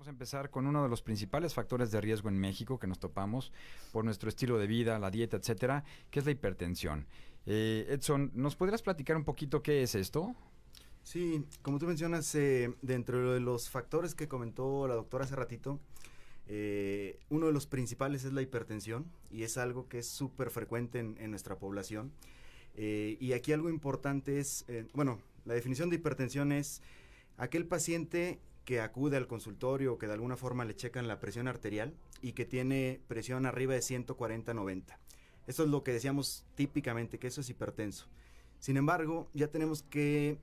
Vamos a empezar con uno de los principales factores de riesgo en México que nos topamos por nuestro estilo de vida, la dieta, etcétera, que es la hipertensión. Eh, Edson, ¿nos podrías platicar un poquito qué es esto? Sí, como tú mencionas, eh, dentro de los factores que comentó la doctora hace ratito, eh, uno de los principales es la hipertensión y es algo que es súper frecuente en, nuestra población. Y aquí algo importante es, bueno, la definición de hipertensión es aquel paciente que acude al consultorio o que de alguna forma le checan la presión arterial y que tiene presión arriba de 140-90. Eso es lo que decíamos típicamente, que eso es hipertenso. Sin embargo, ya tenemos que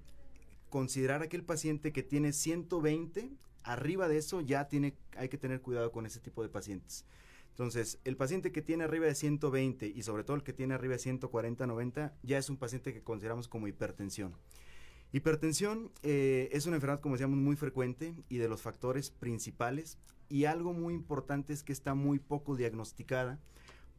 considerar aquel paciente que tiene 120, arriba de eso ya tiene, hay que tener cuidado con ese tipo de pacientes. Entonces, el paciente que tiene arriba de 120 y sobre todo el que tiene arriba de 140, 90, ya es un paciente que consideramos como hipertensión. Hipertensión eh, es una enfermedad, como decíamos, muy frecuente y de los factores principales. Y algo muy importante es que está muy poco diagnosticada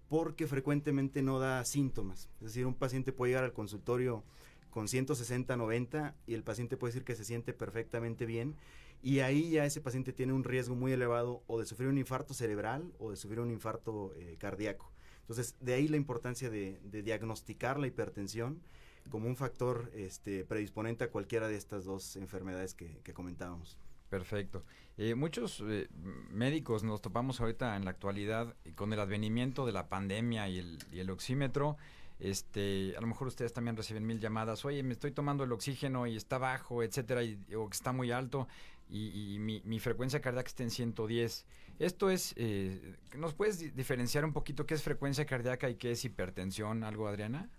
porque frecuentemente no da síntomas. Es decir, un paciente puede llegar al consultorio con 160, 90 y el paciente puede decir que se siente perfectamente bien y ahí ya ese paciente tiene un riesgo muy elevado o de sufrir un infarto cerebral o de sufrir un infarto eh, cardíaco. Entonces, de ahí la importancia de, diagnosticar la hipertensión como un factor este, predisponente a cualquiera de estas dos enfermedades que, comentábamos. Perfecto. Eh, muchos eh, médicos nos topamos ahorita en la actualidad con el advenimiento de la pandemia y el, oxímetro. Este, a lo mejor ustedes también reciben mil llamadas, oye, me estoy tomando el oxígeno y está bajo, etcétera, y, o está muy alto, y, mi, frecuencia cardíaca está en 110. Esto es, eh, ¿nos puedes diferenciar un poquito qué es frecuencia cardíaca y qué es hipertensión, algo, Adriana?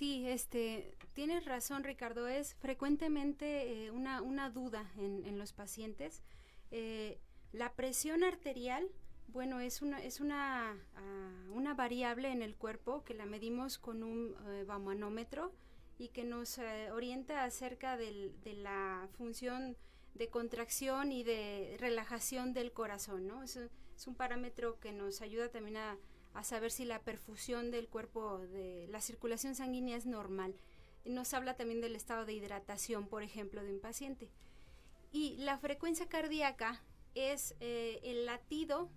Sí, este, tienes razón, Ricardo. Es frecuentemente eh, una, una, duda en, en los pacientes. Eh, la presión arterial bueno, es una, es una, ah, una variable en el cuerpo que la medimos con un manómetro y que nos eh, orienta acerca del, de la función de contracción y de relajación del corazón, ¿no? Es un parámetro que nos ayuda también a, a, saber si la perfusión del cuerpo, de la circulación sanguínea es normal. Nos habla también del estado de hidratación, por ejemplo, de un paciente. Y la frecuencia cardíaca es eh, el latido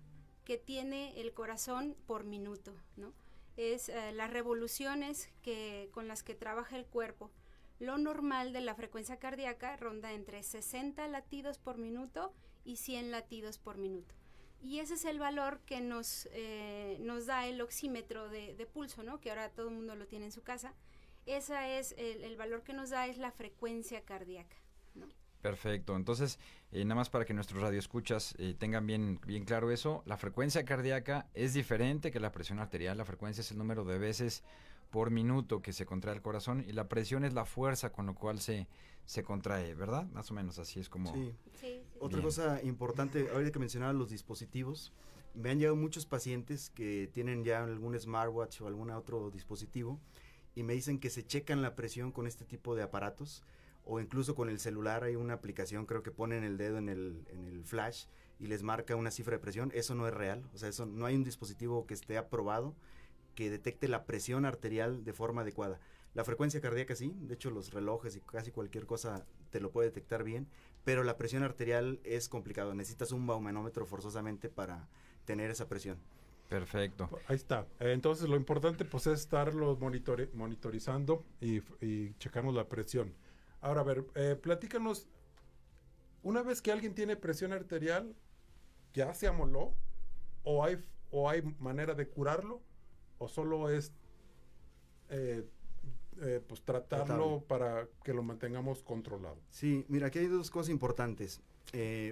que tiene el corazón por minuto, ¿no? Es eh, las revoluciones que, con las que trabaja el cuerpo. Lo normal de la frecuencia cardíaca ronda entre 60 latidos por minuto y 100 latidos por minuto. Y ese es el valor que nos, eh, nos da el oxímetro de, pulso, ¿no? Que ahora todo el mundo lo tiene en su casa. Ese es el, valor que nos da es la frecuencia cardíaca. Perfecto. Entonces, eh, nada más para que nuestros radioescuchas eh, tengan bien, bien claro eso, la frecuencia cardíaca es diferente que la presión arterial. La frecuencia es el número de veces por minuto que se contrae el corazón y la presión es la fuerza con lo cual se, se contrae, ¿verdad? Más o menos así es como... Sí. Otra cosa importante, ahorita que mencionaba los dispositivos, me han llegado muchos pacientes que tienen ya algún smartwatch o algún otro dispositivo y me dicen que se checan la presión con este tipo de aparatos o incluso con el celular hay una aplicación, creo que ponen el dedo en el, en el flash y les marca una cifra de presión, eso no es real, o sea, eso no hay un dispositivo que esté aprobado que detecte la presión arterial de forma adecuada. La frecuencia cardíaca sí, de hecho los relojes y casi cualquier cosa te lo puede detectar bien, pero la presión arterial es complicado, necesitas un baumanómetro forzosamente para tener esa presión. Perfecto. Ahí está. Entonces lo importante pues es estarlo monitorizando y, y checamos la presión. Ahora, a ver, eh, platícanos, una vez que alguien tiene presión arterial, ¿ya se amoló? ¿O hay, o hay manera de curarlo? ¿O solo es eh, eh, pues tratarlo para que lo mantengamos controlado? Sí, mira, aquí hay dos cosas importantes.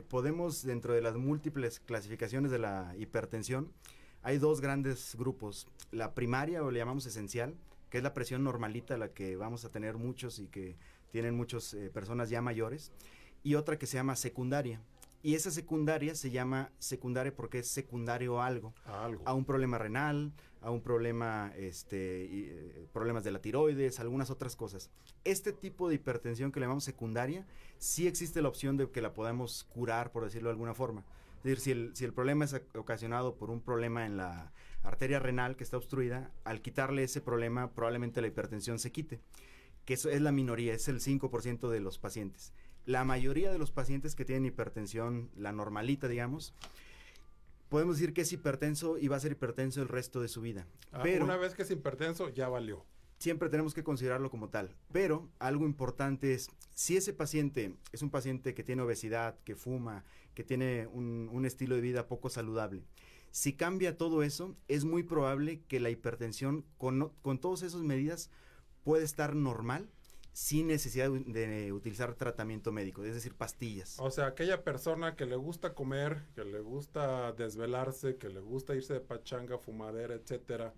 podemos, dentro de las múltiples clasificaciones de la hipertensión, hay dos grandes grupos. La primaria, o le llamamos esencial, que es la presión normalita, la que vamos a tener muchos y que tienen muchas eh, personas ya mayores, y otra que se llama secundaria. Y esa secundaria se llama secundaria porque es secundario a algo, a, algo. a un problema renal, a un problema, este, eh, problemas de la tiroides, algunas otras cosas. Este tipo de hipertensión que le llamamos secundaria, sí existe la opción de que la podamos curar, por decirlo de alguna forma. Es decir, si el, si el problema es ocasionado por un problema en la arteria renal que está obstruida, al quitarle ese problema probablemente la hipertensión se quite que eso es la minoría, es el 5% de los pacientes. La mayoría de los pacientes que tienen hipertensión, la normalita, digamos, podemos decir que es hipertenso y va a ser hipertenso el resto de su vida. Ah, Pero una vez que es hipertenso, ya valió. siempre tenemos que considerarlo como tal. Pero algo importante es, si ese paciente es un paciente que tiene obesidad, que fuma, que tiene un, un estilo de vida poco saludable, si cambia todo eso, es muy probable que la hipertensión, con, con todas esas medidas, puede estar normal sin necesidad de, utilizar tratamiento médico, es decir, pastillas. O sea, aquella persona que le gusta comer, que le gusta desvelarse, que le gusta irse de pachanga, fumadera, etcétera,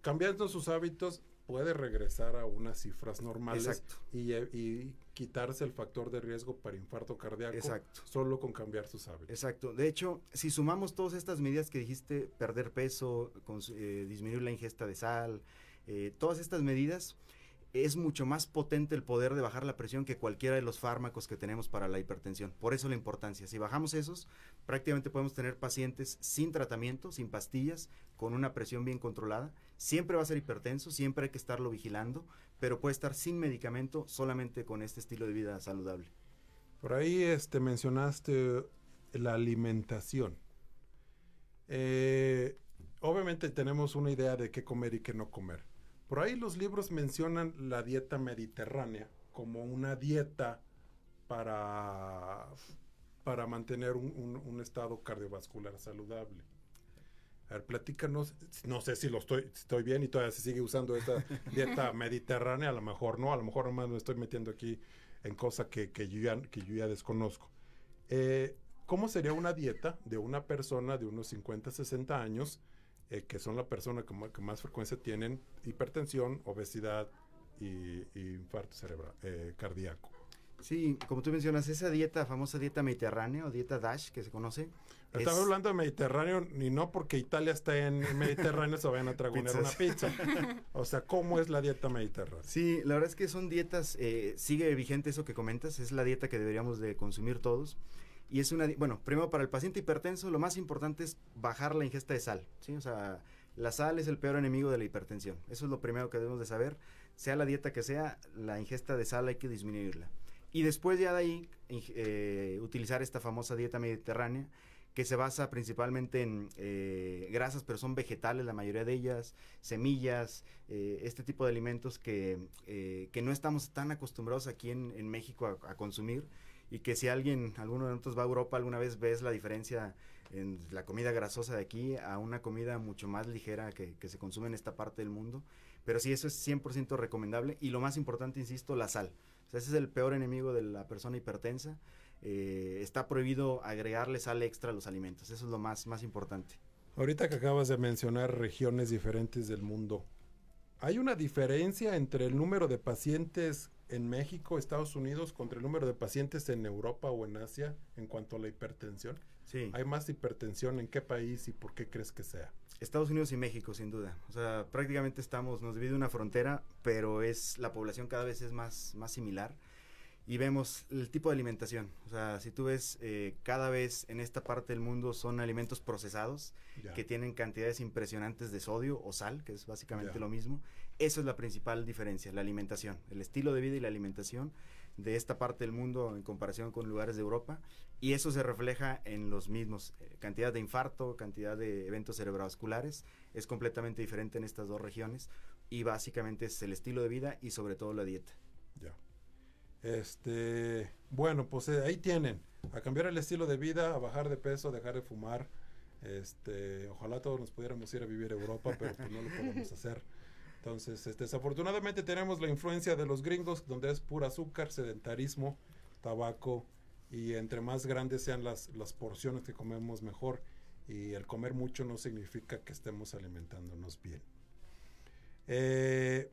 cambiando sus hábitos puede regresar a unas cifras normales y, eh, y quitarse el factor de riesgo para infarto cardíaco Exacto. solo con cambiar sus hábitos. Exacto. De hecho, si sumamos todas estas medidas que dijiste, perder peso, cons- eh, disminuir la ingesta de sal, eh, todas estas medidas, es mucho más potente el poder de bajar la presión que cualquiera de los fármacos que tenemos para la hipertensión. Por eso la importancia. Si bajamos esos, prácticamente podemos tener pacientes sin tratamiento, sin pastillas, con una presión bien controlada. Siempre va a ser hipertenso, siempre hay que estarlo vigilando, pero puede estar sin medicamento solamente con este estilo de vida saludable. Por ahí este, mencionaste la alimentación. Eh, obviamente tenemos una idea de qué comer y qué no comer. Por ahí los libros mencionan la dieta mediterránea como una dieta para, para mantener un, un- un estado cardiovascular saludable. A ver, platícanos, no sé si lo estoy, estoy bien y todavía se sigue usando esta dieta mediterránea, a lo mejor no, a lo mejor nomás me estoy metiendo aquí en cosas que, que, yo ya, que yo ya desconozco. Eh, ¿Cómo sería una dieta de una persona de unos 50, 60 años, eh, que son la persona que más, que más frecuencia tienen hipertensión, obesidad y, y infarto cerebral, eh, cardíaco? Sí, como tú mencionas, esa dieta, famosa dieta mediterránea o dieta DASH que se conoce. Estamos es- hablando de Mediterráneo, y no porque Italia está en el Mediterráneo se vayan a tragonear una pizza. O sea, ¿cómo es la dieta mediterránea? Sí, la verdad es que son dietas, eh, sigue vigente eso que comentas, es la dieta que deberíamos de consumir todos. Y es una, bueno, primero para el paciente hipertenso lo más importante es bajar la ingesta de sal, ¿sí? O sea, la sal es el peor enemigo de la hipertensión. Eso es lo primero que debemos de saber. Sea la dieta que sea, la ingesta de sal hay que disminuirla. Y después ya de ahí, eh, utilizar esta famosa dieta mediterránea, que se basa principalmente en eh, grasas, pero son vegetales la mayoría de ellas, semillas, eh, este tipo de alimentos que, eh, que no estamos tan acostumbrados aquí en, en México a, a consumir y que si alguien, alguno de nosotros va a Europa alguna vez ves la diferencia en la comida grasosa de aquí a una comida mucho más ligera que, que se consume en esta parte del mundo. Pero sí, eso es 100% recomendable. Y lo más importante, insisto, la sal. O sea, ese es el peor enemigo de la persona hipertensa. Eh, está prohibido agregarle sal extra a los alimentos. Eso es lo más, más importante. Ahorita que acabas de mencionar regiones diferentes del mundo, ¿hay una diferencia entre el número de pacientes en México, Estados Unidos, contra el número de pacientes en Europa o en Asia en cuanto a la hipertensión? Sí. ¿Hay más hipertensión en qué país y por qué crees que sea? Estados Unidos y México, sin duda. O sea, prácticamente estamos, nos divide una frontera, pero es la población cada vez es más, más similar. Y vemos el tipo de alimentación. O sea, si tú ves, eh, cada vez en esta parte del mundo son alimentos procesados que tienen cantidades impresionantes de sodio o sal, que es básicamente lo mismo. Eso es la principal diferencia, la alimentación, el estilo de vida y la alimentación de esta parte del mundo en comparación con lugares de Europa. Y eso se refleja en los mismos. eh, cantidad de infarto, cantidad de eventos cerebrovasculares. Es completamente diferente en estas dos regiones. Y básicamente es el estilo de vida y sobre todo la dieta. Ya. Este, bueno, pues eh, ahí tienen. A cambiar el estilo de vida, a bajar de peso, dejar de fumar. Este, ojalá todos nos pudiéramos ir a vivir a Europa, pero pues no lo podemos hacer. Entonces, este, desafortunadamente tenemos la influencia de los gringos, donde es pura azúcar, sedentarismo, tabaco, y entre más grandes sean las, las porciones que comemos mejor. Y el comer mucho no significa que estemos alimentándonos bien. Eh,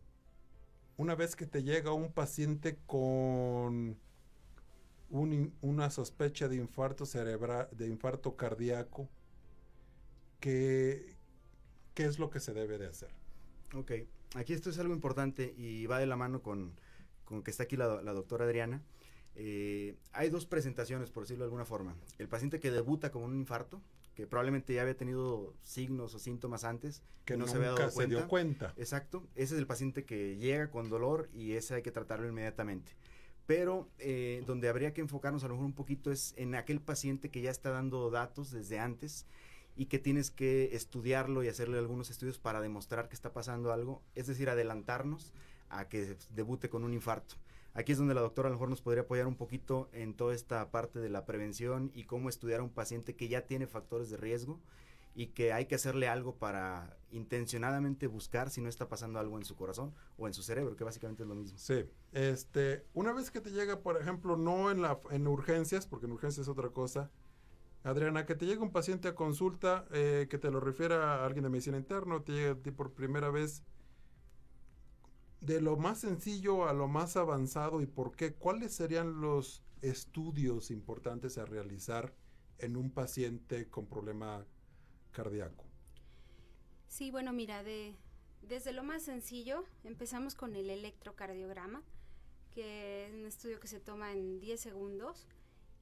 una vez que te llega un paciente con un una sospecha de infarto cerebral, de infarto cardíaco, ¿qué, ¿qué es lo que se debe de hacer? Ok, aquí esto es algo importante y va de la mano con, con que está aquí la, la doctora Adriana. Eh, hay dos presentaciones, por decirlo de alguna forma. El paciente que debuta con un infarto, que probablemente ya había tenido signos o síntomas antes, Que no se había dado se dio cuenta. Exacto, ese es el paciente que llega con dolor y ese hay que tratarlo inmediatamente. pero eh, donde habría que enfocarnos a lo mejor un poquito es en aquel paciente que ya está dando datos desde antes y que tienes que estudiarlo y hacerle algunos estudios para demostrar que está pasando algo, es decir, adelantarnos a que debute con un infarto. Aquí es donde la doctora a lo mejor nos podría apoyar un poquito en toda esta parte de la prevención y cómo estudiar a un paciente que ya tiene factores de riesgo y que hay que hacerle algo para intencionadamente buscar si no está pasando algo en su corazón o en su cerebro, que básicamente es lo mismo. Sí, este, una vez que te llega, por ejemplo, no en la en urgencias, porque en urgencias es otra cosa, Adriana, que te llega un paciente a consulta, eh, que te lo refiera a alguien de medicina interna, te llega a ti por primera vez, de lo más sencillo a lo más avanzado y por qué, ¿cuáles serían los estudios importantes a realizar en un paciente con problema cardíaco? Sí, bueno, mira, de, desde lo más sencillo empezamos con el electrocardiograma, que es un estudio que se toma en 10 segundos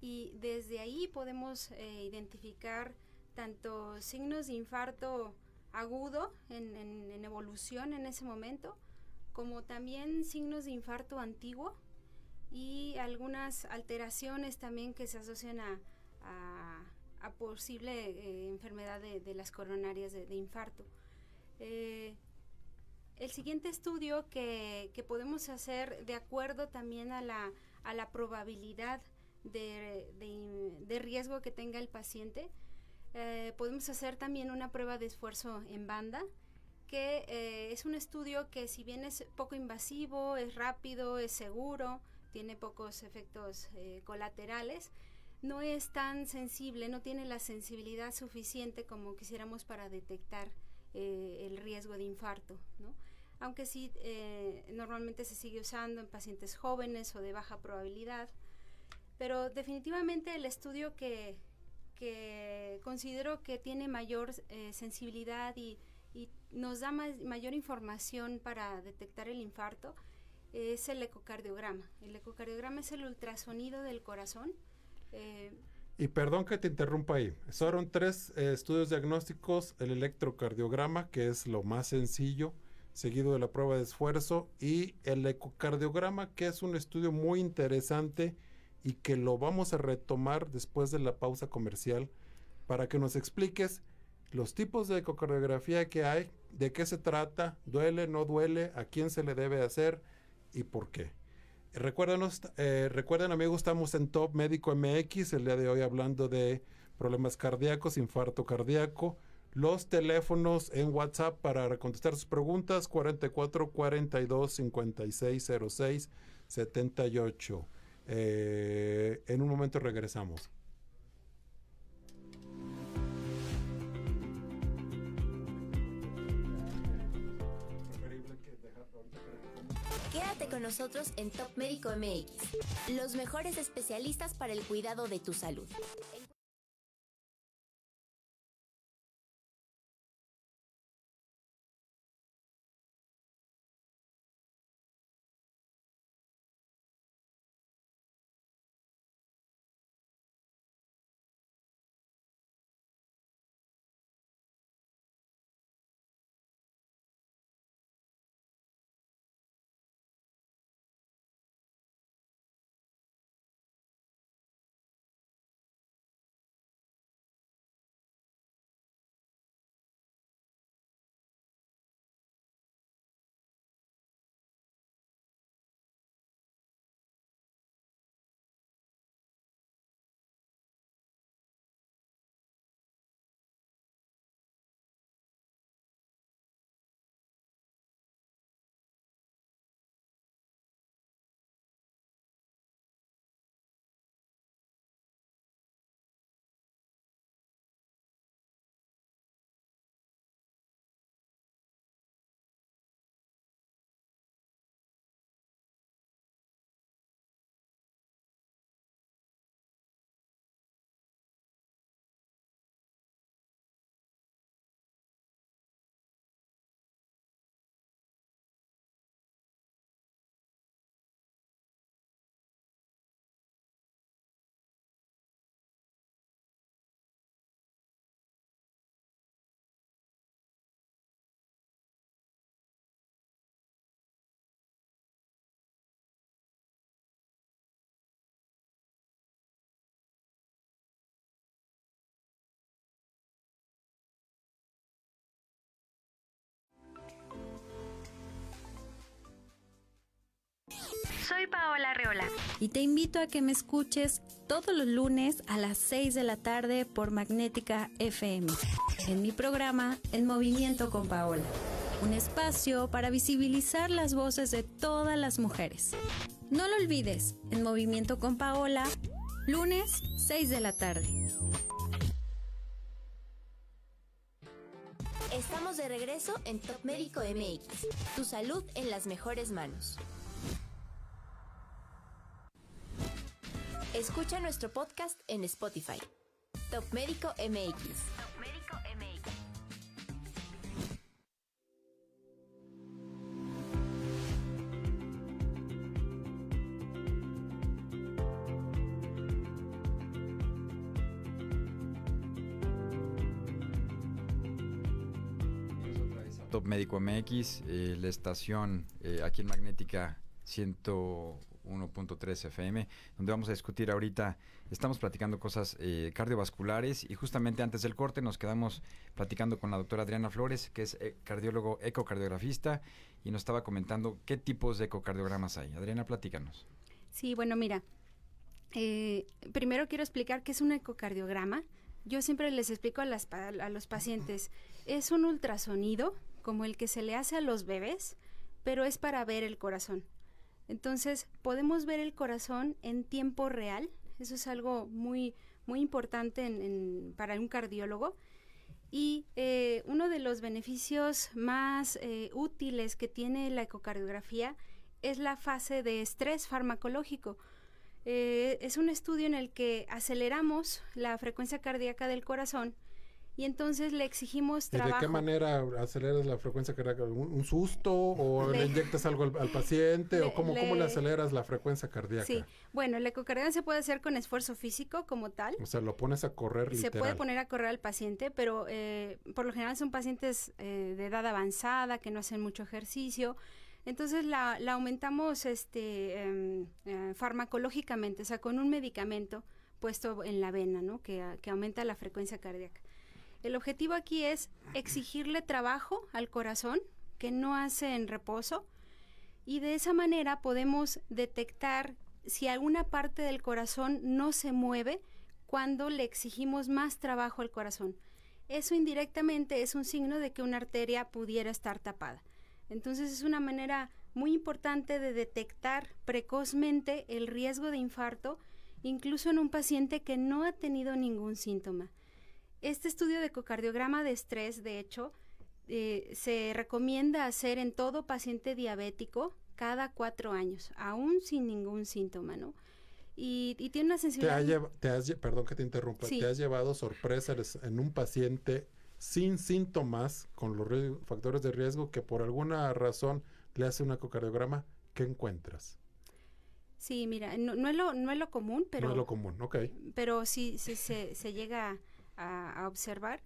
y desde ahí podemos eh, identificar tanto signos de infarto agudo en, evolución en ese momento, como también signos de infarto antiguo y algunas alteraciones también que se asocian a, a posible eh, enfermedad de, las coronarias de, infarto. Eh, el siguiente estudio que, podemos hacer de acuerdo también a la, a la probabilidad de, riesgo que tenga el paciente, eh, podemos hacer también una prueba de esfuerzo en banda, que es un estudio que si bien es poco invasivo, es rápido, es seguro, tiene pocos efectos colaterales, no es tan sensible, no tiene la sensibilidad suficiente como quisiéramos para detectar eh, el riesgo de infarto, ¿no? Aunque sí, eh, normalmente se sigue usando en pacientes jóvenes o de baja probabilidad, pero definitivamente el estudio que, considero que tiene mayor eh, sensibilidad y, nos da mayor información para detectar el infarto es el ecocardiograma. El ecocardiograma es el ultrasonido del corazón, eh, y perdón que te interrumpa ahí. Fueron tres eh, estudios diagnósticos, el electrocardiograma, que es lo más sencillo, seguido de la prueba de esfuerzo, y el ecocardiograma, que es un estudio muy interesante y que lo vamos a retomar después de la pausa comercial para que nos expliques los tipos de ecocardiografía que hay, de qué se trata, duele, no duele, a quién se le debe hacer y por qué. Recuérdenos, eh, recuerden amigos, estamos en Top Médico MX el día de hoy hablando de problemas cardíacos, infarto cardíaco. Los teléfonos en WhatsApp para contestar sus preguntas 44 42 56 06 78. en un momento regresamos. Con nosotros en Top Médico MX, los mejores especialistas para el cuidado de tu salud. Soy Paola Reola. Y te invito a que me escuches todos los lunes a las 6 de la tarde por Magnética FM. En mi programa El Movimiento con Paola. Un espacio para visibilizar las voces de todas las mujeres. No lo olvides, El Movimiento con Paola, lunes 6 de la tarde. Estamos de regreso en Top Médico MX. Tu salud en las mejores manos. Escucha nuestro podcast en Spotify. Top Médico MX. Top Médico MX. Top Médico MX, eh, la estación eh, aquí en Magnética 101.3 FM, donde vamos a discutir ahorita, estamos platicando cosas eh, cardiovasculares y justamente antes del corte nos quedamos platicando con la doctora Adriana Flores, que es eh, cardiólogo ecocardiografista, y nos estaba comentando qué tipos de ecocardiogramas hay. Adriana, platícanos. Sí, bueno, mira, eh, primero quiero explicar qué es un ecocardiograma. Yo siempre les explico a, las, a los pacientes, es un ultrasonido como el que se le hace a los bebés, pero es para ver el corazón. Entonces, podemos ver el corazón en tiempo real. Eso es algo muy, muy importante para un cardiólogo. Y eh, uno de los beneficios más eh, útiles que tiene la ecocardiografía es la fase de estrés farmacológico. Eh, es un estudio en el que aceleramos la frecuencia cardíaca del corazón y entonces le exigimos ¿Y de trabajo. qué manera aceleras la frecuencia cardíaca? ¿Un, un susto o le, Le- inyectas algo al, al paciente? ¿O Le- cómo, cómo le le- aceleras la frecuencia cardíaca? Sí, bueno, el ecocardiograma se puede hacer con esfuerzo físico como tal. O sea, lo pones a correr Se literal. puede poner a correr al paciente, pero eh, por lo general son pacientes eh, de edad avanzada que no hacen mucho ejercicio. Entonces la, la aumentamos este, em, eh, farmacológicamente, o sea, con un medicamento puesto en la vena, ¿no? Que, que aumenta la frecuencia cardíaca. El objetivo aquí es exigirle trabajo al corazón que no hace en reposo y de esa manera podemos detectar si alguna parte del corazón no se mueve cuando le exigimos más trabajo al corazón. Eso indirectamente es un signo de que una arteria pudiera estar tapada. Entonces es una manera muy importante de detectar precozmente el riesgo de infarto, incluso en un paciente que no ha tenido ningún síntoma. Este estudio de ecocardiograma de estrés, de hecho, eh, se recomienda hacer en todo paciente diabético cada cuatro años, aún sin ningún síntoma, ¿no? Y, y tiene una ¿Te, sensibilidad. ha lleva- te has, perdón que te interrumpa, Sí. ¿te has llevado sorpresas en un paciente sin síntomas con los factores de riesgo que por alguna razón le hace un ecocardiograma? ¿Qué encuentras? Sí, mira, no, no es lo, no es lo común, pero, no es lo común, ok. pero sí, sí se, se llega a, a observar.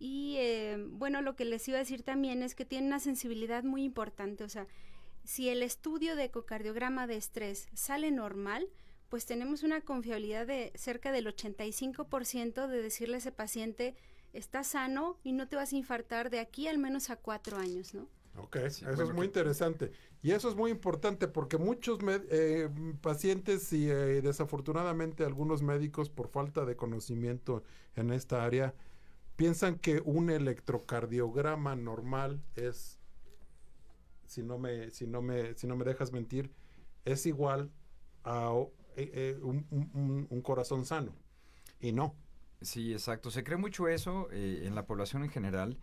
Y eh, bueno, lo que les iba a decir también es que tiene una sensibilidad muy importante. O sea, si el estudio de ecocardiograma de estrés sale normal, pues tenemos una confiabilidad de cerca del 85% de decirle a ese paciente, está sano y no te vas a infartar de aquí al menos a cuatro años, ¿no? Ok, Sí, eso es muy que- interesante. Y eso es muy importante porque muchos med- eh, pacientes y eh, desafortunadamente algunos médicos por falta de conocimiento en esta área piensan que un electrocardiograma normal es, si no me, si no me, si no me dejas mentir, es igual a eh, eh, un, un- un- un corazón sano. Y no. Sí, exacto. Se cree mucho eso eh, en la población en general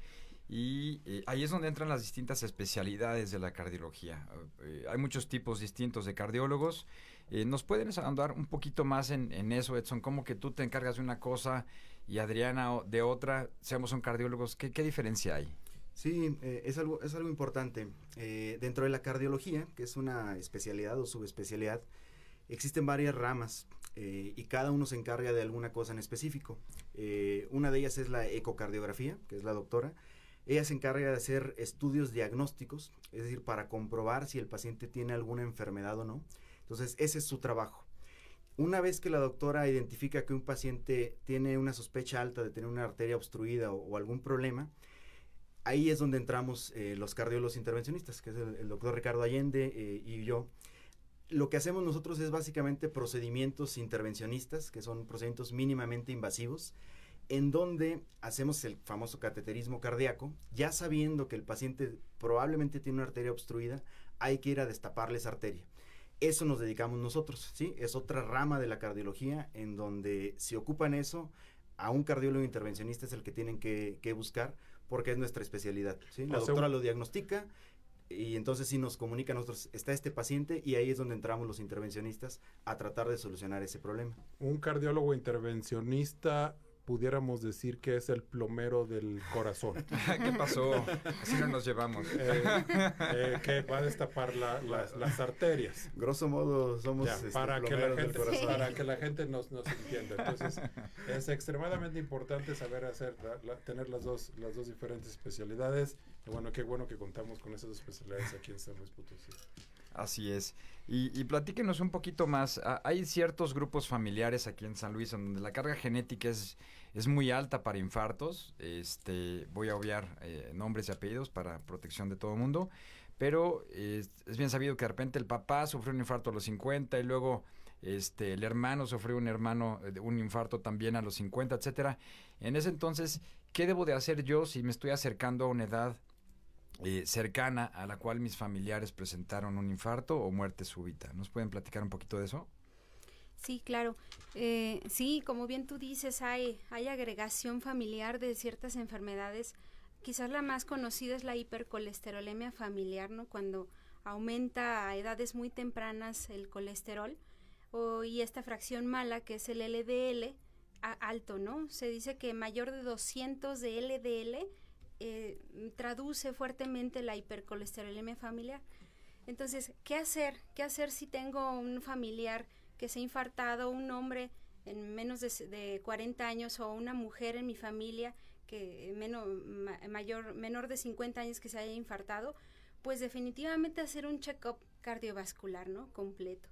y eh, ahí es donde entran las distintas especialidades de la cardiología. Eh, hay muchos tipos distintos de cardiólogos. Eh, ¿Nos pueden andar un poquito más en, eso, Edson? ¿Cómo que tú te encargas de una cosa y Adriana de otra? Seamos son cardiólogos. ¿Qué, qué diferencia hay? Sí, es, algo, es algo importante. Dentro de la cardiología, que es una especialidad o subespecialidad, existen varias ramas eh, y cada uno se encarga de alguna cosa en específico. Una de ellas es la ecocardiografía, que es la doctora. Ella se encarga de hacer estudios diagnósticos, es decir, para comprobar si el paciente tiene alguna enfermedad o no. Entonces, ese es su trabajo. Una vez que la doctora identifica que un paciente tiene una sospecha alta de tener una arteria obstruida o, algún problema, ahí es donde entramos eh, los cardiólogos intervencionistas, que es el, el doctor Ricardo Allende eh, y yo. lo que hacemos nosotros es básicamente procedimientos intervencionistas, que son procedimientos mínimamente invasivos, en donde hacemos el famoso cateterismo cardíaco, ya sabiendo que el paciente probablemente tiene una arteria obstruida, hay que ir a destaparle esa arteria. Eso nos dedicamos nosotros, ¿sí? Es otra rama de la cardiología en donde si ocupan eso, a un cardiólogo intervencionista es el que tienen que, que buscar porque es nuestra especialidad, ¿sí? La O doctora lo diagnostica y entonces sí nos comunica a nosotros, está este paciente y ahí es donde entramos los intervencionistas a tratar de solucionar ese problema. Un cardiólogo intervencionista pudiéramos decir que es el plomero del corazón. ¿Qué pasó? Así no nos llevamos. Eh, eh, que va a destapar la- las, las arterias. Grosso modo somos Ya, este, para, que la gente, corazón. para que la gente nos, nos entienda. Entonces, es extremadamente importante saber hacer, la- la- tener las dos, las dos diferentes especialidades. Y bueno, qué bueno que contamos con esas dos especialidades aquí en San Luis Potosí. Así es. Y, y platíquenos un poquito más. Ah, Hay ciertos grupos familiares aquí en San Luis en donde la carga genética es, es muy alta para infartos. Este, voy a obviar eh, nombres y apellidos para protección de todo el mundo. Pero es bien sabido que de repente el papá sufrió un infarto a los 50 y luego este, el hermano sufrió un hermano eh, un infarto también a los 50, etcétera. En ese entonces, ¿qué debo de hacer yo si me estoy acercando a una edad eh, cercana a la cual mis familiares presentaron un infarto o muerte súbita. ¿Nos pueden platicar un poquito de eso? Sí, claro. Eh, sí, como bien tú dices, hay, hay agregación familiar de ciertas enfermedades. Quizás la más conocida es la hipercolesterolemia familiar, ¿no? Cuando aumenta a edades muy tempranas el colesterol o, y esta fracción mala que es el LDL alto, ¿no? Se dice que mayor de 200 de LDL eh, traduce fuertemente la hipercolesterolemia familiar. Entonces, ¿qué hacer? ¿Qué hacer si tengo un familiar que se ha infartado, un hombre en menos de, de 40 años o una mujer en mi familia que menos, mayor, menor de 50 años que se haya infartado? Pues definitivamente hacer un check-up cardiovascular, ¿no? Completo.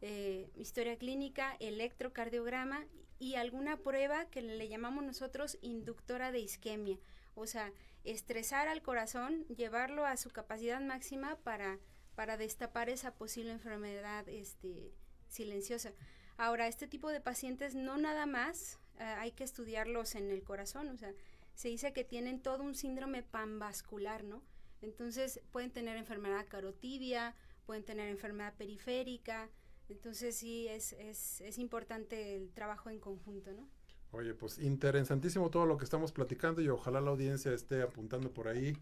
Eh, historia clínica, electrocardiograma y alguna prueba que le llamamos nosotros inductora de isquemia. O sea, estresar al corazón, llevarlo a su capacidad máxima para, para destapar esa posible enfermedad este, silenciosa. Ahora, este tipo de pacientes no nada más eh, hay que estudiarlos en el corazón, o sea, se dice que tienen todo un síndrome panvascular, ¿no? Entonces pueden tener enfermedad carotidia, pueden tener enfermedad periférica, entonces sí es, es, es importante el trabajo en conjunto, ¿no? Oye, pues interesantísimo todo lo que estamos platicando y ojalá la audiencia esté apuntando por ahí.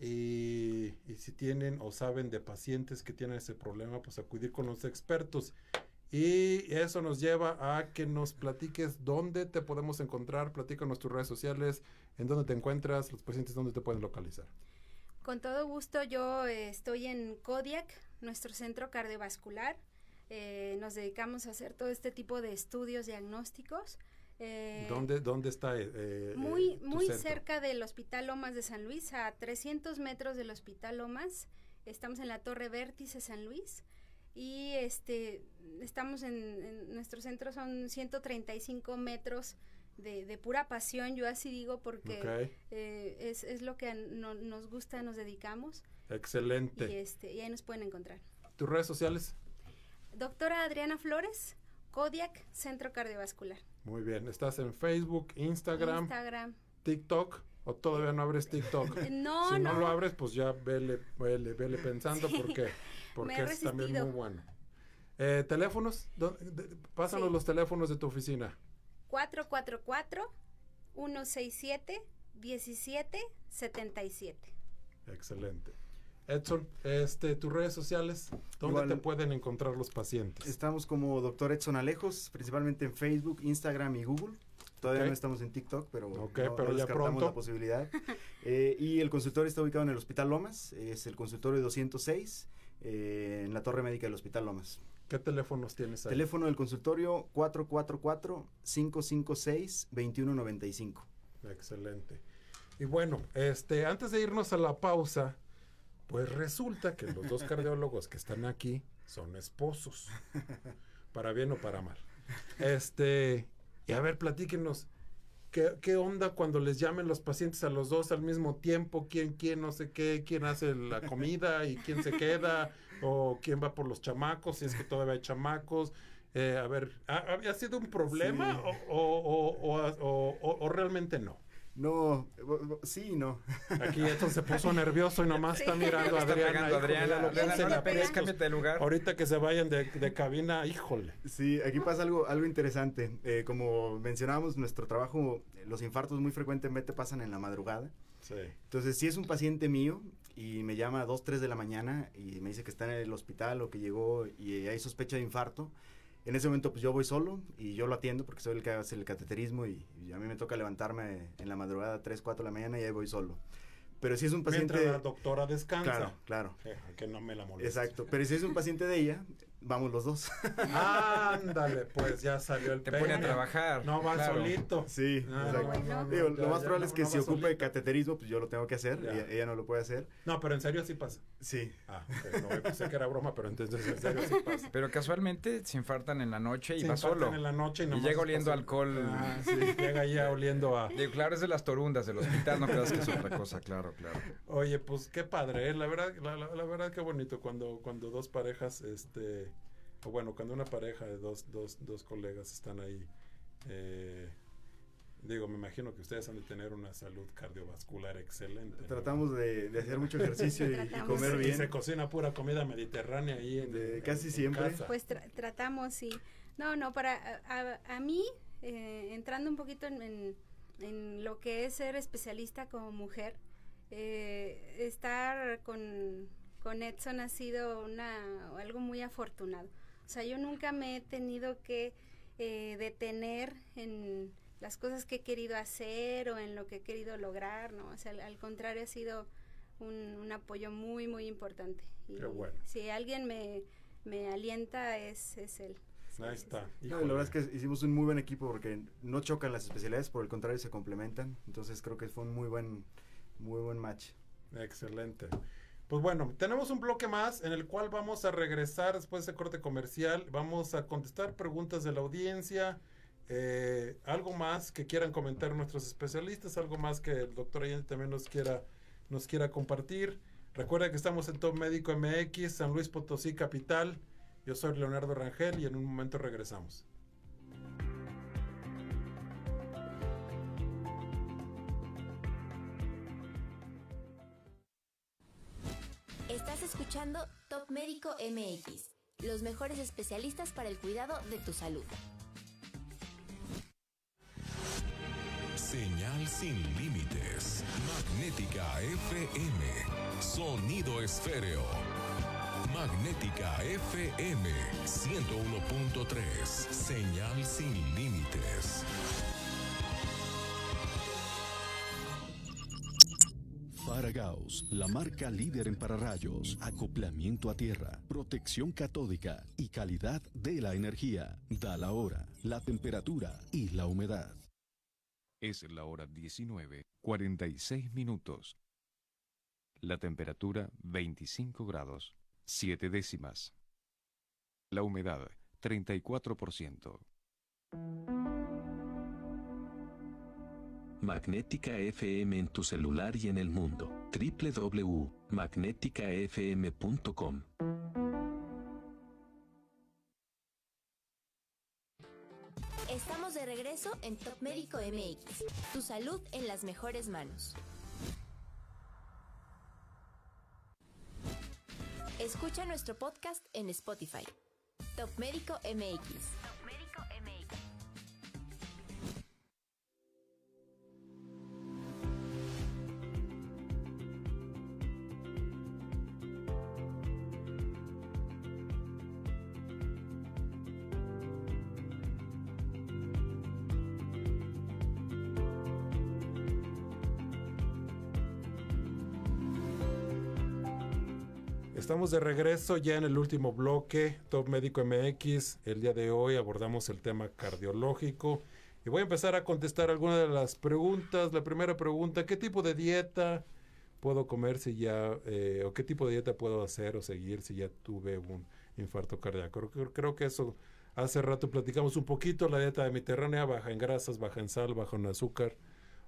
Y, y si tienen o saben de pacientes que tienen ese problema, pues acudir con los expertos. Y eso nos lleva a que nos platiques dónde te podemos encontrar, platícanos tus redes sociales, en dónde te encuentras, los pacientes dónde te pueden localizar. Con todo gusto, yo eh, estoy en Kodiak, nuestro centro cardiovascular. Eh, nos dedicamos a hacer todo este tipo de estudios diagnósticos. Eh, ¿Dónde, dónde está? eh, eh, muy, tu muy centro? cerca del Hospital Lomas de San Luis, a 300 metros del Hospital Lomas. Estamos en la Torre Vértice San Luis y este estamos en, en nuestro centro son 135 metros de, de pura pasión, yo así digo porque eh, es, es lo que no- nos gusta, nos dedicamos y, excelente. este, y ahí nos pueden encontrar. ¿Tus redes sociales? Doctora Adriana Flores, Kodiak Centro Cardiovascular. Muy bien. ¿Estás en Facebook, Instagram, Instagram. TikTok? ¿O todavía no abres TikTok? No, si no, no. lo abres, pues ya vele, vele, vele pensando porque, porque he es también muy bueno. Eh, ¿Teléfonos? ¿Dó- de- Pásanos Sí. los teléfonos de tu oficina. 444-167-1777. Excelente. Edson, este, tus redes sociales, ¿dónde Igual. te pueden encontrar los pacientes? Estamos como doctor Edson Alejos, principalmente en Facebook, Instagram y Google. Todavía no estamos en TikTok, pero, Ok, no- pero no ya descartamos pronto. la posibilidad. Eh, y el consultorio está ubicado en el Hospital Lomas, es el consultorio 206, eh, en la Torre Médica del Hospital Lomas. ¿Qué teléfonos tienes ahí? Teléfono del consultorio 444-556-2195. Excelente. Y bueno, este, antes de irnos a la pausa, pues resulta que los dos cardiólogos que están aquí son esposos. Para bien o para mal. Este, y a ver, platíquenos. ¿Qué, qué onda cuando les llamen los pacientes a los dos al mismo tiempo? ¿Quién, quién, no sé qué? ¿Quién hace la comida y quién se queda? o quién va por los chamacos, si es que todavía hay chamacos. Eh, a ver, ¿ha- ¿había sido un problema Sí. o, o- o- o- o- o realmente no? No, sí y no. Aquí esto se puso nervioso y nomás está mirando a Está Adriana. Adriana. no le pegues, aprietos. cámbiate de lugar. Ahorita que se vayan de, de cabina, híjole. Sí, aquí pasa algo, algo interesante. Eh, como mencionábamos, nuestro trabajo, eh, los infartos muy frecuentemente pasan en la madrugada. Sí. Entonces, si es un paciente mío y me llama a 2, 3 de la mañana y me dice que está en el hospital o que llegó y hay sospecha de infarto, en ese momento pues yo voy solo y yo lo atiendo porque soy el que hace el cateterismo y, y a mí me toca levantarme en la madrugada 3, 4 de la mañana y ahí voy solo. Pero si es un paciente... Mientras la doctora descansa. Claro, claro. Eh, que no me la moleste. Exacto. Pero si es un paciente de ella, vamos los dos. Ándale, pues ya salió el Te pone a pene. trabajar. No va claro. solito. Sí, Ah, exacto. bueno. Digo, ya, lo más probable no- es que no si va ocupe solito. cateterismo, pues yo lo tengo que hacer. Ya. Ella, ella no lo puede hacer. No, pero en serio sí pasa. Sí. Ah, ok, no, pensé que era broma, pero entonces en serio sí pasa. Pero casualmente se infartan en la noche y Se va infartan solo. en la noche y, Y llega oliendo alcohol. Ah, sí, llega ya oliendo a... Digo, claro, es de las torundas del hospital, no creas que es otra cosa, claro, claro. Oye, pues qué padre, ¿eh? la verdad, la, la- la verdad qué bonito cuando, cuando dos parejas, este, o bueno, cuando una pareja de dos, dos, dos colegas están ahí, eh, digo, me imagino que ustedes han de tener una salud cardiovascular excelente. ¿no? Tratamos de, de hacer mucho ejercicio y, comer Y bien. se cocina pura comida mediterránea ahí en, De en- casi en siempre. casa. Pues tra- tratamos, sí. No, no, para a, a- a mí, eh, entrando un poquito en, en- en lo que es ser especialista como mujer, eh, estar con, con Edson ha sido una, algo muy afortunado. O sea, yo nunca me he tenido que eh, detener en las cosas que he querido hacer o en lo que he querido lograr, ¿no? O sea, al, al contrario, ha sido un, un apoyo muy, muy importante. Y Qué bueno. Si alguien me, me alienta, es, es él. Ahí está. No, la verdad es que hicimos un muy buen equipo porque no chocan las especialidades, por el contrario se complementan. Entonces creo que fue un muy buen, muy buen match. Excelente. Pues bueno, tenemos un bloque más en el cual vamos a regresar después de ese corte comercial. Vamos a contestar preguntas de la audiencia. eh, algo más que quieran comentar nuestros especialistas, algo más que el doctor Allende también nos quiera, nos quiera compartir. Recuerda que estamos en Top Médico MX, San Luis Potosí, capital. Yo soy Leonardo Rangel y en un momento regresamos. Escuchando Top Médico MX, los mejores especialistas para el cuidado de tu salud. Señal sin límites. Magnética FM. Sonido esféreo. Magnética FM 101.3. Señal sin límites. Faragaos, la marca líder en pararrayos, acoplamiento a tierra, protección catódica y calidad de la energía. Da la hora, la temperatura y la humedad. Es la hora 19, 46 minutos. La temperatura 25 grados, 7 décimas. La humedad 34%. Magnética FM en tu celular y en el mundo. www.magnéticafm.com. Estamos de regreso en Top Médico MX, tu salud en las mejores manos. Escucha nuestro podcast en Spotify. Top Médico MX. Estamos de regreso ya en el último bloque, Top Médico MX. El día de hoy abordamos el tema cardiológico y voy a empezar a contestar algunas de las preguntas. La primera pregunta, ¿qué tipo de dieta puedo comer si ya, eh, o qué tipo de dieta puedo hacer o seguir si ya tuve un infarto cardíaco? Creo, creo que eso hace rato platicamos un poquito, la dieta mediterránea baja en grasas, baja en sal, baja en azúcar.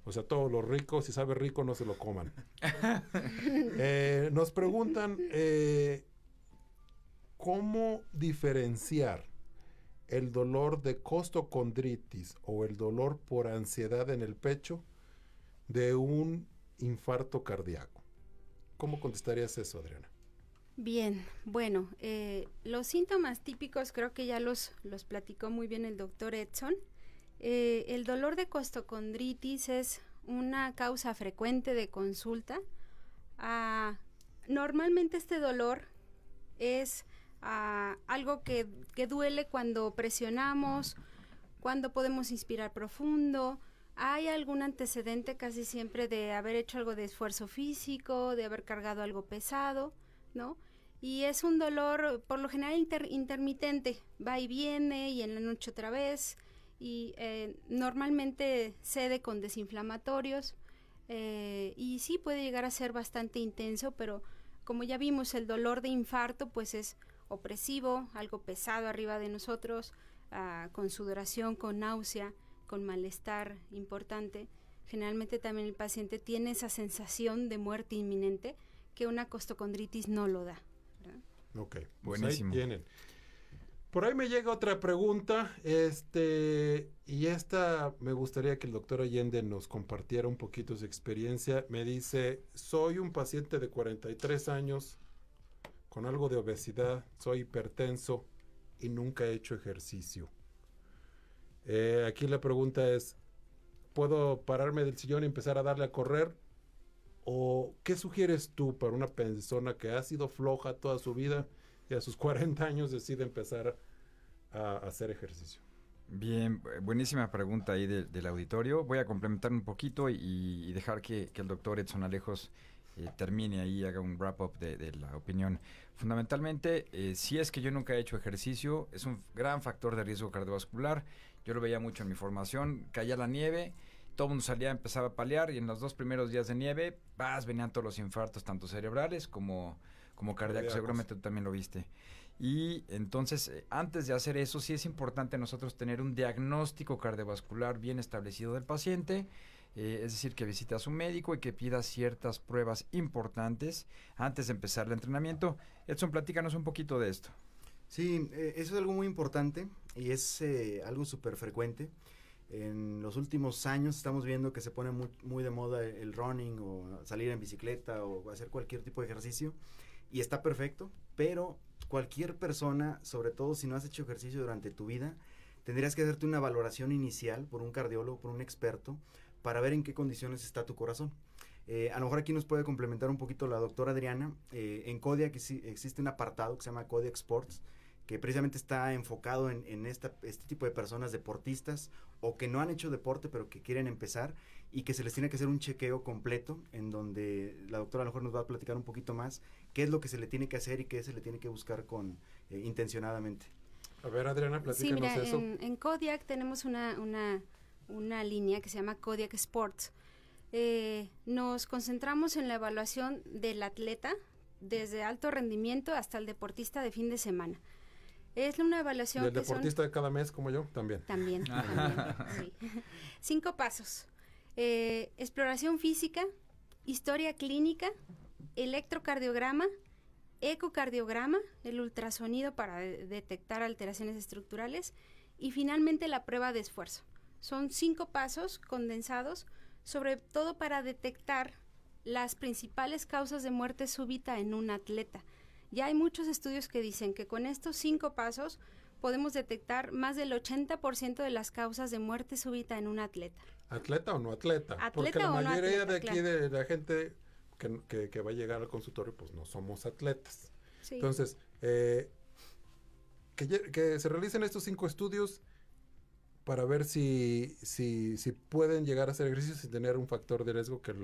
O sea, todo lo rico, si sabe rico, no se lo coman. Eh, nos preguntan, eh, ¿cómo diferenciar el dolor de costocondritis o el dolor por ansiedad en el pecho de un infarto cardíaco? ¿Cómo contestarías eso, Adriana? Bien, bueno, eh, los síntomas típicos creo que ya los, los platicó muy bien el doctor Edson. Eh, el dolor de costocondritis es una causa frecuente de consulta. Ah, normalmente este dolor es ah, algo que, que duele cuando presionamos, cuando podemos inspirar profundo, hay algún antecedente casi siempre de haber hecho algo de esfuerzo físico, de haber cargado algo pesado, ¿no? Y es un dolor por lo general intermitente, va y viene y en la noche otra vez y eh, normalmente cede con desinflamatorios eh, y sí puede llegar a ser bastante intenso, pero como ya vimos el dolor de infarto pues es opresivo, algo pesado arriba de nosotros, ah, con sudoración, con náusea, con malestar importante. Generalmente también el paciente tiene esa sensación de muerte inminente que una costocondritis no lo da. Ok, pues buenísimo. Por ahí me llega otra pregunta, este, y esta me gustaría que el doctor Allende nos compartiera un poquito su experiencia. Me dice, soy un paciente de 43 años con algo de obesidad, soy hipertenso y nunca he hecho ejercicio. Eh, aquí la pregunta es, ¿puedo pararme del sillón y empezar a darle a correr? ¿O qué sugieres tú para una persona que ha sido floja toda su vida? Y a sus 40 años decide empezar a, hacer ejercicio? Bien, buenísima pregunta ahí del auditorio. Voy a complementar un poquito y, dejar que, el doctor Edson Alejos eh, termine ahí, haga un wrap-up de, la opinión. Fundamentalmente, eh, si es que yo nunca he hecho ejercicio, es un gran factor de riesgo cardiovascular. Yo lo veía mucho en mi formación, caía la nieve, todo mundo salía, empezaba a paliar y en los dos primeros días de nieve, vas, venían todos los infartos, tanto cerebrales como como cardíaco, seguramente tú también lo viste. Y entonces, eh, antes de hacer eso, sí es importante nosotros tener un diagnóstico cardiovascular bien establecido del paciente, eh, es decir, que visite a su médico y que pida ciertas pruebas importantes antes de empezar el entrenamiento. Edson, platícanos un poquito de esto. Sí, eh, eso es algo muy importante y es algo súper frecuente. En los últimos años estamos viendo que se pone muy, muy de moda el running o salir en bicicleta o hacer cualquier tipo de ejercicio y está perfecto, pero cualquier persona, sobre todo si no has hecho ejercicio durante tu vida, tendrías que hacerte una valoración inicial por un cardiólogo, por un experto, para ver en qué condiciones está tu corazón. Eh, a lo mejor aquí nos puede complementar un poquito la doctora Adriana. Eh, en Kodiak existe un apartado que se llama Kodiak Sports, que precisamente está enfocado en, este tipo de personas deportistas o que no han hecho deporte pero que quieren empezar y que se les tiene que hacer un chequeo completo en donde la doctora a lo mejor nos va a platicar un poquito más qué es lo que se le tiene que hacer y qué se le tiene que buscar con eh, intencionadamente. A ver, Adriana, platícanos sí, mira, eso. En, en, Kodiak tenemos una, una, una, línea que se llama Kodiak Sports. Eh, nos concentramos en la evaluación del atleta desde alto rendimiento hasta el deportista de fin de semana. Es una evaluación. ¿Del deportista de cada mes como yo? También. También. también Cinco pasos. Eh, exploración física, historia clínica, electrocardiograma, ecocardiograma, el ultrasonido para detectar alteraciones estructurales y finalmente la prueba de esfuerzo. Son cinco pasos condensados, sobre todo para detectar las principales causas de muerte súbita en un atleta. Ya hay muchos estudios que dicen que con estos cinco pasos podemos detectar más del 80% de las causas de muerte súbita en un atleta. ¿Atleta o no atleta? Porque la mayoría de aquí de la gente que, va a llegar al consultorio, pues no somos atletas. Entonces, eh, que, se realicen estos cinco estudios para ver si, si, si, pueden llegar a hacer ejercicio sin tener un factor de riesgo que,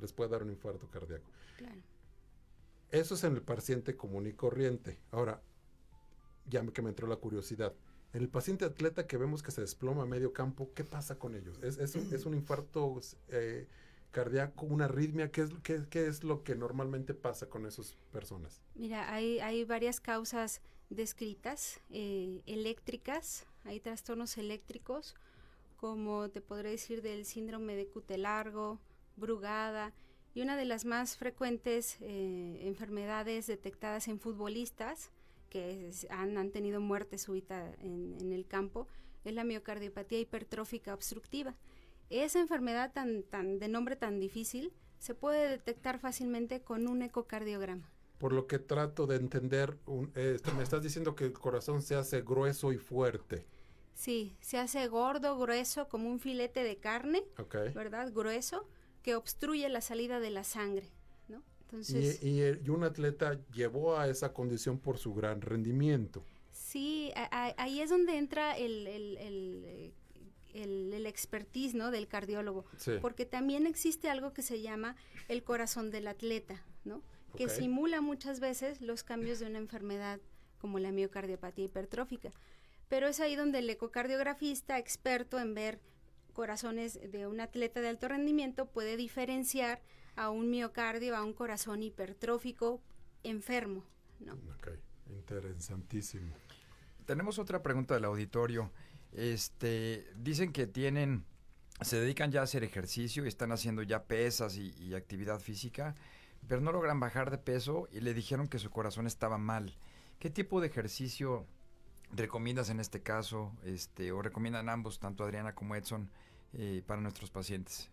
les pueda dar un infarto cardíaco. Eso es en el paciente común y corriente. Ahora, ya que me entró la curiosidad. En el paciente atleta que vemos que se desploma a medio campo, ¿qué pasa con ellos? ¿Es, es, un, es un, infarto eh, cardíaco, una arritmia? ¿Qué es, qué, es lo que normalmente pasa con esas personas? Mira, hay, hay varias causas descritas, eh, eléctricas, hay trastornos eléctricos, como te podré decir del síndrome de cutelargo, brugada, y una de las más frecuentes eh, enfermedades detectadas en futbolistas que es- han, han tenido muerte súbita en, en el campo, es la miocardiopatía hipertrófica obstructiva. Esa enfermedad tan, tan, de nombre tan difícil se puede detectar fácilmente con un ecocardiograma. Por lo que trato de entender, un- eh, esto- me estás diciendo que el corazón se hace grueso y fuerte. Sí, se hace gordo, grueso, como un filete de carne, ¿Ok? ¿verdad? Grueso, que obstruye la salida de la sangre, ¿no? Y, un atleta llevó a esa condición por su gran rendimiento. sí, a- a- ahí es donde entra el, el, el, eh, el- el expertise, ¿no? Del cardiólogo. Sí. Porque también existe algo que se llama el corazón del atleta, ¿no? Que simula muchas veces los cambios de una enfermedad como la miocardiopatía hipertrófica. Pero es ahí donde el ecocardiografista, experto en ver corazones de un atleta de alto rendimiento, puede diferenciar a un miocardio, a un corazón hipertrófico enfermo, ¿no? Ok, interesantísimo. Tenemos otra pregunta del auditorio. Este, dicen que tienen, se dedican ya a hacer ejercicio y están haciendo ya pesas y, y actividad física, pero no logran bajar de peso y le dijeron que su corazón estaba mal. ¿Qué tipo de ejercicio recomiendas en este caso, este, o recomiendan ambos, tanto Adriana como Edson, eh, para nuestros pacientes?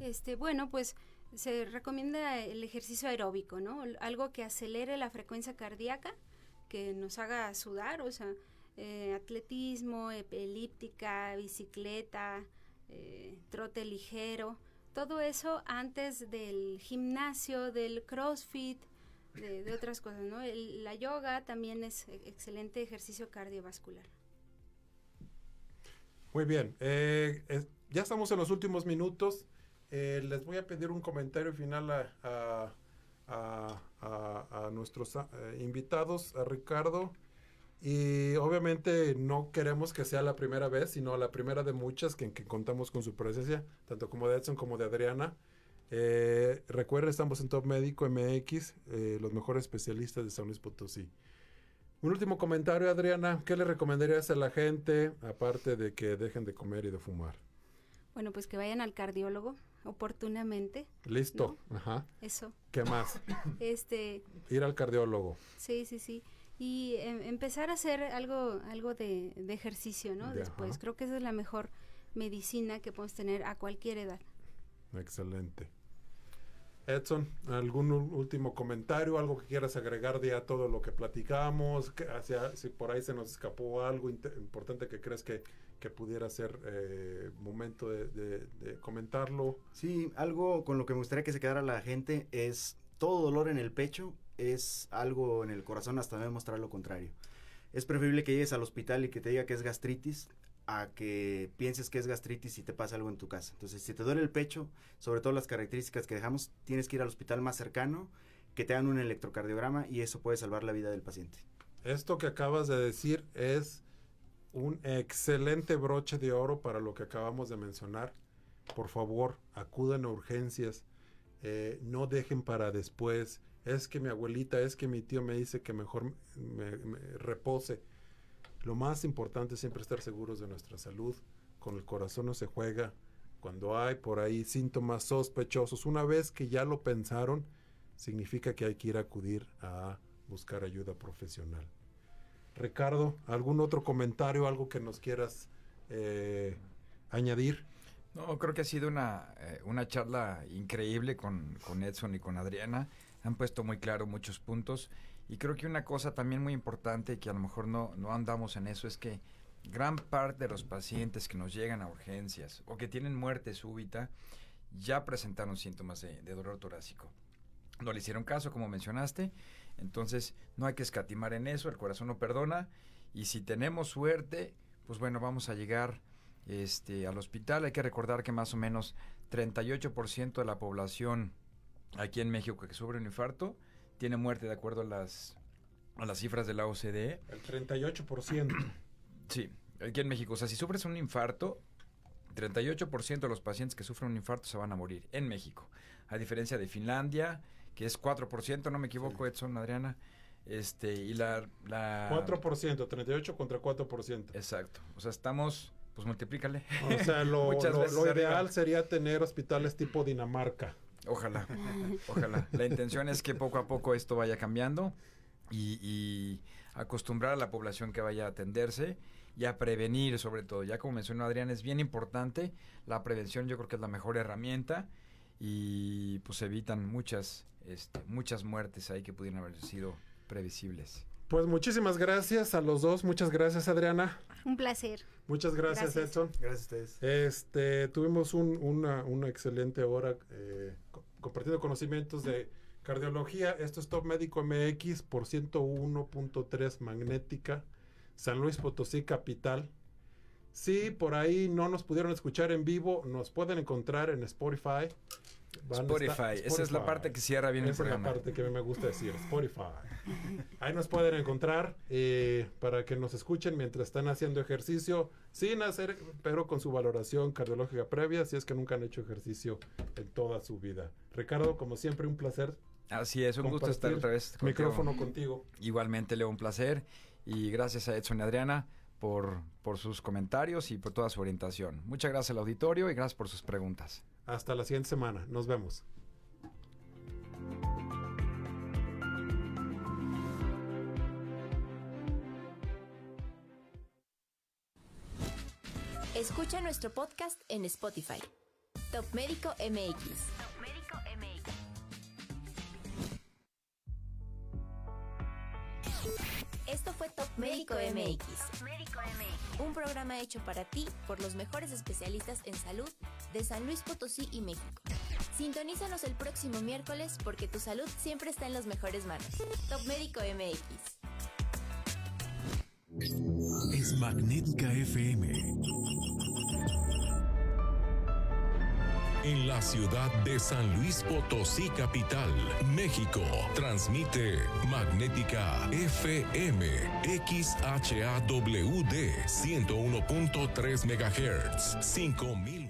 Este, bueno, pues se recomienda el ejercicio aeróbico, ¿no? Algo que acelere la frecuencia cardíaca, que nos haga sudar, o sea, eh, atletismo, elíptica, bicicleta, eh, trote ligero, todo eso antes del gimnasio, del crossfit, de, de otras cosas, ¿no? El- la yoga también es e- excelente ejercicio cardiovascular. Muy bien, eh, ya estamos en los últimos minutos. Eh, les voy a pedir un comentario final a, nuestros eh, invitados, a Ricardo. Y obviamente no queremos que sea la primera vez, sino la primera de muchas que, que contamos con su presencia, tanto como de Edson como de Adriana. Eh, recuerden, estamos en Top Médico MX, eh, los mejores especialistas de San Luis Potosí. Un último comentario, Adriana. ¿Qué le recomendarías a la gente, aparte de que dejen de comer y de fumar? Bueno, pues que vayan al cardiólogo oportunamente, Listo. Ajá. eso. ¿Qué más? Este, Ir al cardiólogo. Sí, sí, sí. Y em, empezar a hacer algo, algo de, de ejercicio, ¿no? Después, ajá. creo que esa es la mejor medicina que podemos tener a cualquier edad. Excelente. Edson, ¿algún último comentario? ¿Algo que quieras agregar de a todo lo que platicamos? Que hacia, si por ahí se nos escapó algo importante que crees que, que pudiera ser eh, momento de, de- de comentarlo. Sí, algo con lo que me gustaría que se quedara la gente es todo dolor en el pecho es algo en el corazón hasta no demostrar lo contrario. Es preferible que llegues al hospital y que te diga que es gastritis a que pienses que es gastritis y te pasa algo en tu casa. Entonces, si te duele el pecho, sobre todo las características que dejamos, tienes que ir al hospital más cercano, que te hagan un electrocardiograma y eso puede salvar la vida del paciente. Esto que acabas de decir es un excelente broche de oro para lo que acabamos de mencionar. Por favor, acudan a urgencias. eh, no dejen para después. Es que mi abuelita, es que mi tío me dice que mejor me, me repose. Lo más importante es siempre estar seguros de nuestra salud. Con el corazón no se juega. Cuando hay por ahí síntomas sospechosos, una vez que ya lo pensaron, significa que hay que ir a acudir a buscar ayuda profesional. Ricardo, ¿algún otro comentario, algo que nos quieras eh, añadir? No, creo que ha sido una, eh, una charla increíble con, con Edson y con Adriana. Han puesto muy claro muchos puntos. Y creo que una cosa también muy importante, que a lo mejor no, no andamos en eso, es que gran parte de los pacientes que nos llegan a urgencias o que tienen muerte súbita ya presentaron síntomas de, de dolor torácico. No le hicieron caso, como mencionaste. Entonces, no hay que escatimar en eso, el corazón no perdona. Y si tenemos suerte, pues bueno, vamos a llegar este, al hospital. Hay que recordar que más o menos 38% de la población aquí en México que sufre un infarto tiene muerte de acuerdo a las, a las cifras de la OCDE. El 38%. Sí, aquí en México. O sea, si sufres un infarto, 38% de los pacientes que sufren un infarto se van a morir en México. A diferencia de Finlandia, que es 4%, no me equivoco, Edson, Adriana. Este, y la, la... 4%, 38 contra 4%. Exacto. O sea, estamos, pues multiplícale. O sea, lo, lo- ideal sería tener hospitales tipo Dinamarca. Ojalá, ojalá. La intención es que poco a poco esto vaya cambiando. y, y acostumbrar a la población que vaya a atenderse y a prevenir sobre todo. Ya como mencionó Adrián, es bien importante. La prevención yo creo que es la mejor herramienta y pues evitan muchas, este, muchas muertes ahí que pudieran haber sido previsibles. Pues muchísimas gracias a los dos. Muchas gracias, Adriana. Un placer. Muchas gracias, Gracias. Edson. Gracias a ustedes. Este, tuvimos un- una, una excelente hora eh, co- compartiendo conocimientos de cardiología. Esto es Top Médico MX por 101.3 Magnética, San Luis Potosí Capital. Si por ahí no nos pudieron escuchar en vivo, nos pueden encontrar en Spotify. Spotify, estar- esa es la Spotify. parte que cierra bien el Esa es la programa. parte que me gusta decir, Spotify. Ahí nos pueden encontrar eh, para que nos escuchen mientras están haciendo ejercicio, sin hacer, pero con su valoración cardiológica previa, si es que nunca han hecho ejercicio en toda su vida. Ricardo, como siempre, un placer. Así es, un gusto estar otra vez. contigo. Micrófono contigo. Igualmente, Leo, un placer. Y gracias a Edson y Adriana por, por sus comentarios y por toda su orientación. Muchas gracias al auditorio y gracias por sus preguntas. Hasta la siguiente semana. Nos vemos. Escucha nuestro podcast en Spotify. Top Médico MX. MX. Esto fue Top Médico MX, Top Médico MX. un programa hecho para ti por los mejores especialistas en salud de San Luis Potosí y México. Sintonízanos el próximo miércoles porque tu salud siempre está en las mejores manos. Top Médico MX. Es Magnética FM. En la ciudad de San Luis Potosí, capital, México, transmite Magnética FM XHAWD 101.3 MHz 5000